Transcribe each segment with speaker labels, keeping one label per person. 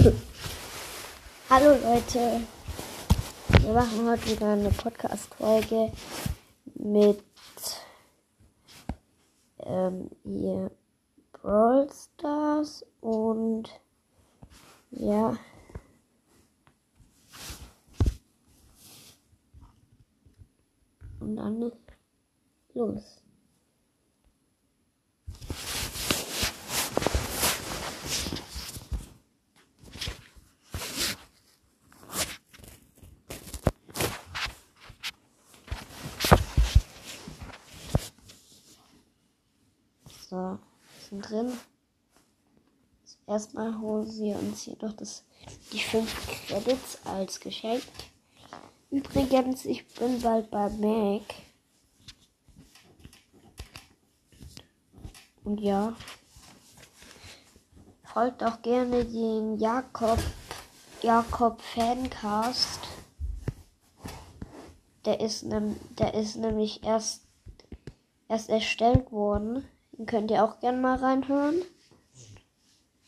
Speaker 1: Hallo Leute, wir machen heute wieder eine Podcast-Folge mit ähm, hier Brawl Stars und ja. Und dann los. So, sind drin. Erstmal holen wir uns hier doch das, die 5 Credits als Geschenk. Übrigens, ich bin bald bei Mac. Und ja, folgt auch gerne den Jakob, Jakob Fancast. Der ist, nem, der ist nämlich erst, erst erstellt worden. Den könnt ihr auch gerne mal reinhören.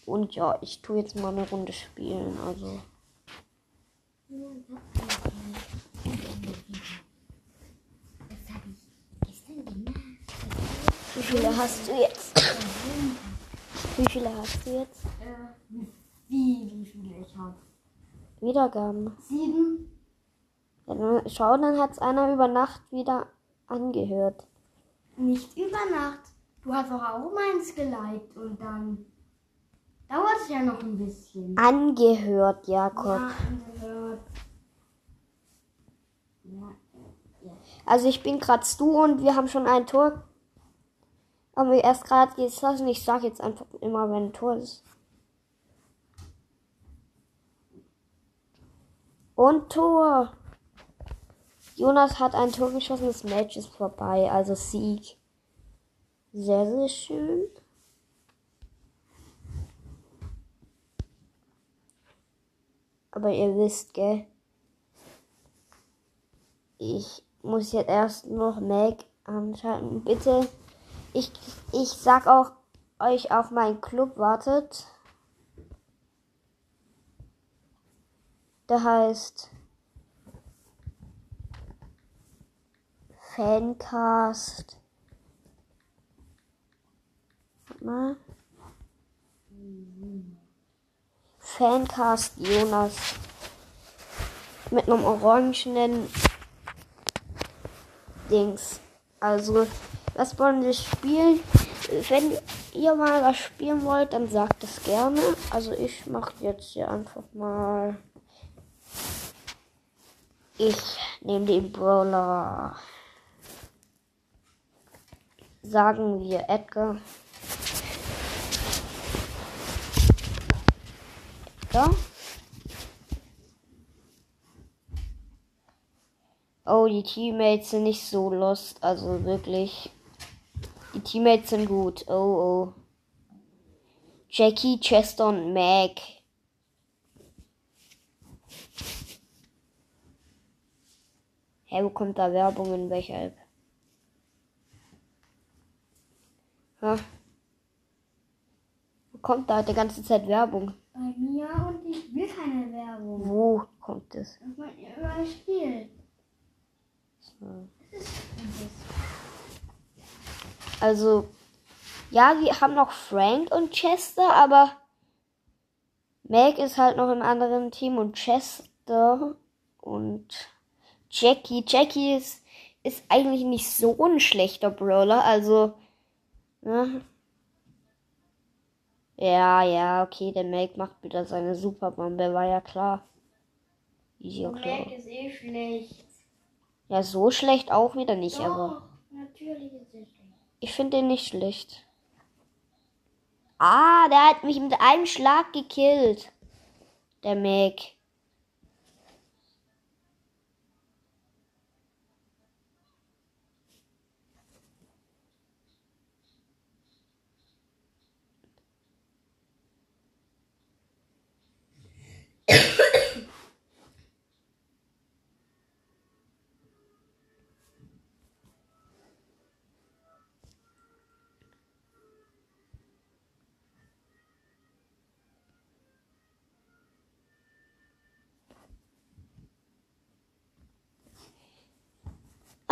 Speaker 1: Und ja, ich tue jetzt mal eine Runde spielen. Also. Wie viele hast du jetzt? Wie viele hast du jetzt?
Speaker 2: Äh, wie, wie viele ich habe?
Speaker 1: Wiedergaben.
Speaker 2: Sieben?
Speaker 1: Ja, dann schau, dann hat es einer über Nacht wieder angehört.
Speaker 2: Nicht über Nacht. Du hast doch auch meins geliked und dann dauert es ja noch ein bisschen.
Speaker 1: Angehört, Jakob.
Speaker 2: Ja, angehört. Ja, ja.
Speaker 1: Also ich bin gerade du und wir haben schon ein Tor. Aber erst gerade geht's lassen. Ich sag jetzt einfach immer, wenn ein Tor ist. Und Tor. Jonas hat ein Tor geschossen, das Match ist vorbei, also Sieg. Sehr, sehr schön. Aber ihr wisst, gell? Ich muss jetzt erst noch Meg anschalten. Bitte. Ich, ich sag auch euch auf meinen Club wartet. Der heißt Fancast. Mal. Fancast Jonas. Mit einem orangenen Dings. Also, was wollen wir spielen? Wenn ihr mal was spielen wollt, dann sagt es gerne. Also ich mache jetzt hier einfach mal. Ich nehme den Brawler. Sagen wir Edgar. Edgar. Oh, die Teammates sind nicht so lost. Also wirklich. Die Teammates sind gut. Oh, oh. Jackie, Chester und Mac. Hä, hey, wo kommt da Werbung in welcher App? Ha? Wo kommt da die ganze Zeit Werbung?
Speaker 2: Bei mir und ich will keine Werbung.
Speaker 1: Wo kommt?
Speaker 2: Das überall.
Speaker 1: So.
Speaker 2: Ist
Speaker 1: Also, ja, wir haben noch Frank und Chester, aber Meg ist halt noch im anderen Team und Chester und Jackie. Jackie ist, ist eigentlich nicht so ein schlechter Brawler, also, ne? Ja, ja, okay, der Meg macht wieder seine Superbombe, war ja klar. Easy und klar.
Speaker 2: Mac ist eh schlecht.
Speaker 1: Ja, so schlecht auch wieder nicht, aber.
Speaker 2: Doch, natürlich ist er schlecht.
Speaker 1: Ich finde den nicht schlecht. Ah, der hat mich mit einem Schlag gekillt. Der Mac.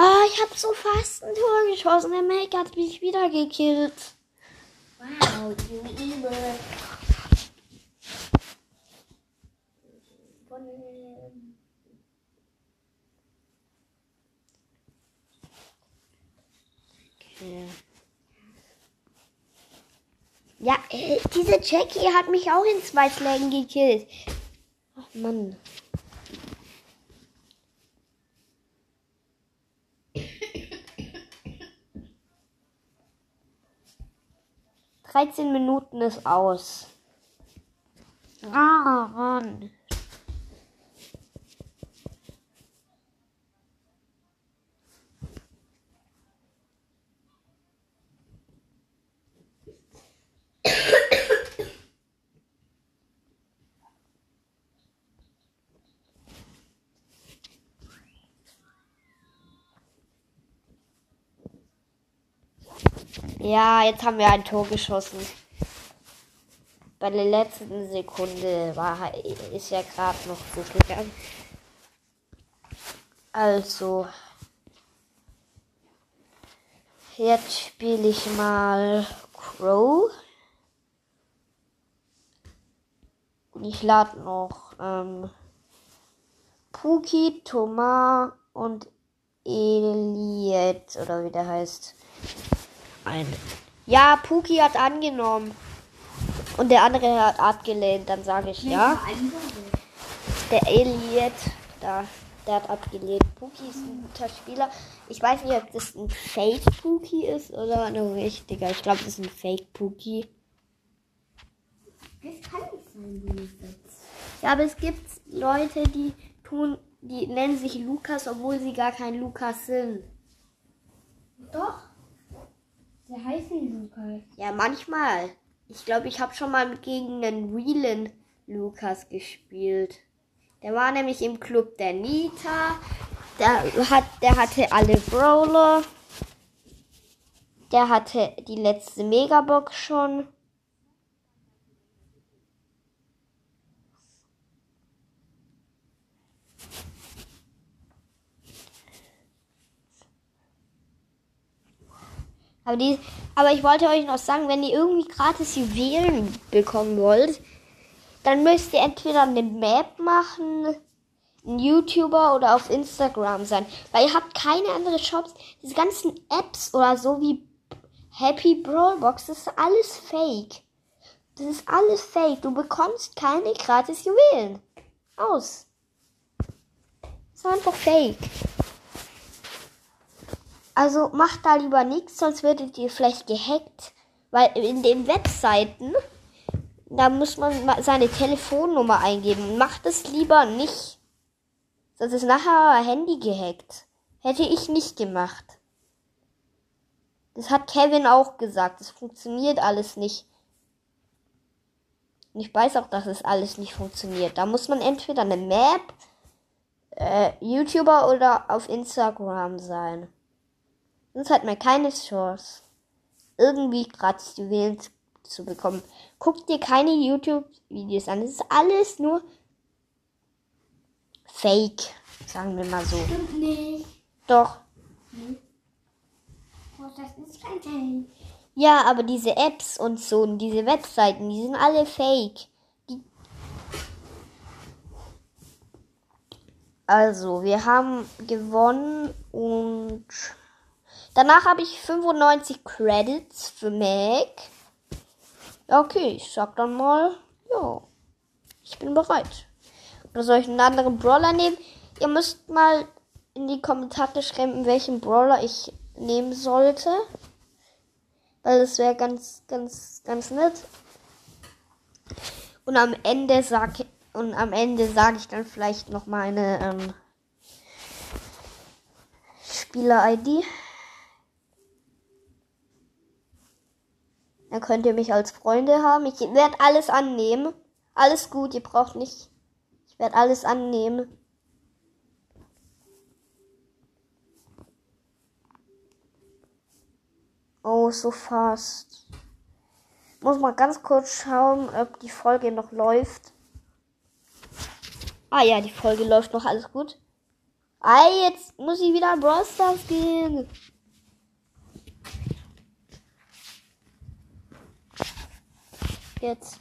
Speaker 1: Oh, ich habe so fast ein Tor geschossen. Der Make hat mich wieder gekillt.
Speaker 2: Wow, you evil.
Speaker 1: Okay. Ja, äh, diese Jackie hat mich auch in zwei Schlägen gekillt. Ach Mann. Dreizehn Minuten ist aus. Ah, Mann. Ja, jetzt haben wir ein Tor geschossen. Bei der letzten Sekunde war ist ja gerade noch gut gegangen. Also jetzt spiele ich mal Crow. Und ich lade noch ähm, Puki, Thomas und Eliet oder wie der heißt ein. Ja, Puki hat angenommen. Und der andere hat abgelehnt. Dann sage ich ja. Der Elliot, da, der hat abgelehnt. Puki ist ein guter Spieler. Ich weiß nicht, ob das ein Fake Puki ist oder ein richtiger. Ich glaube, das ist ein Fake Puki.
Speaker 2: Das kann nicht sein.
Speaker 1: Ja, aber es gibt Leute, die tun, die nennen sich Lukas, obwohl sie gar kein Lukas sind.
Speaker 2: Doch. Der heißen Lukas.
Speaker 1: Ja, manchmal. Ich glaube, ich habe schon mal gegen einen realen Lukas gespielt. Der war nämlich im Club der Nita. Der, hat, der hatte alle Brawler. Der hatte die letzte Megabox schon. Aber, die, aber ich wollte euch noch sagen, wenn ihr irgendwie gratis Juwelen bekommen wollt, dann müsst ihr entweder eine Map machen, ein YouTuber oder auf Instagram sein. Weil ihr habt keine andere Shops. Diese ganzen Apps oder so wie Happy Brawlbox, das ist alles fake. Das ist alles fake. Du bekommst keine gratis Juwelen. Aus. Das ist einfach fake. Also macht da lieber nichts, sonst werdet ihr vielleicht gehackt. Weil in den Webseiten, da muss man seine Telefonnummer eingeben. Macht es lieber nicht. Sonst ist nachher euer Handy gehackt. Hätte ich nicht gemacht. Das hat Kevin auch gesagt. Das funktioniert alles nicht. Und ich weiß auch, dass es alles nicht funktioniert. Da muss man entweder eine Map, äh, YouTuber oder auf Instagram sein. Sonst hat man keine Chance, irgendwie gratis Juwelen zu bekommen. Guck dir keine YouTube-Videos an. Das ist alles nur Fake, sagen wir mal so.
Speaker 2: Stimmt nicht.
Speaker 1: Doch.
Speaker 2: Oh, das ist kein Fake.
Speaker 1: Ja, aber diese Apps und so und diese Webseiten, die sind alle Fake. Die also, wir haben gewonnen und Danach habe ich 95 Credits für Mac. Okay, ich sag dann mal, ja, ich bin bereit. Oder soll ich einen anderen Brawler nehmen? Ihr müsst mal in die Kommentare schreiben, welchen Brawler ich nehmen sollte. Weil das wäre ganz, ganz, ganz nett. Und am Ende sag und am Ende sage ich dann vielleicht noch meine ähm, Spieler-ID. Dann könnt ihr mich als Freunde haben. Ich werde alles annehmen. Alles gut, ihr braucht nicht. Ich werde alles annehmen. Oh, so fast. Muss mal ganz kurz schauen, ob die Folge noch läuft. Ah ja, die Folge läuft noch, alles gut. Ei, jetzt muss ich wieder an Brawl Stars gehen. Jetzt.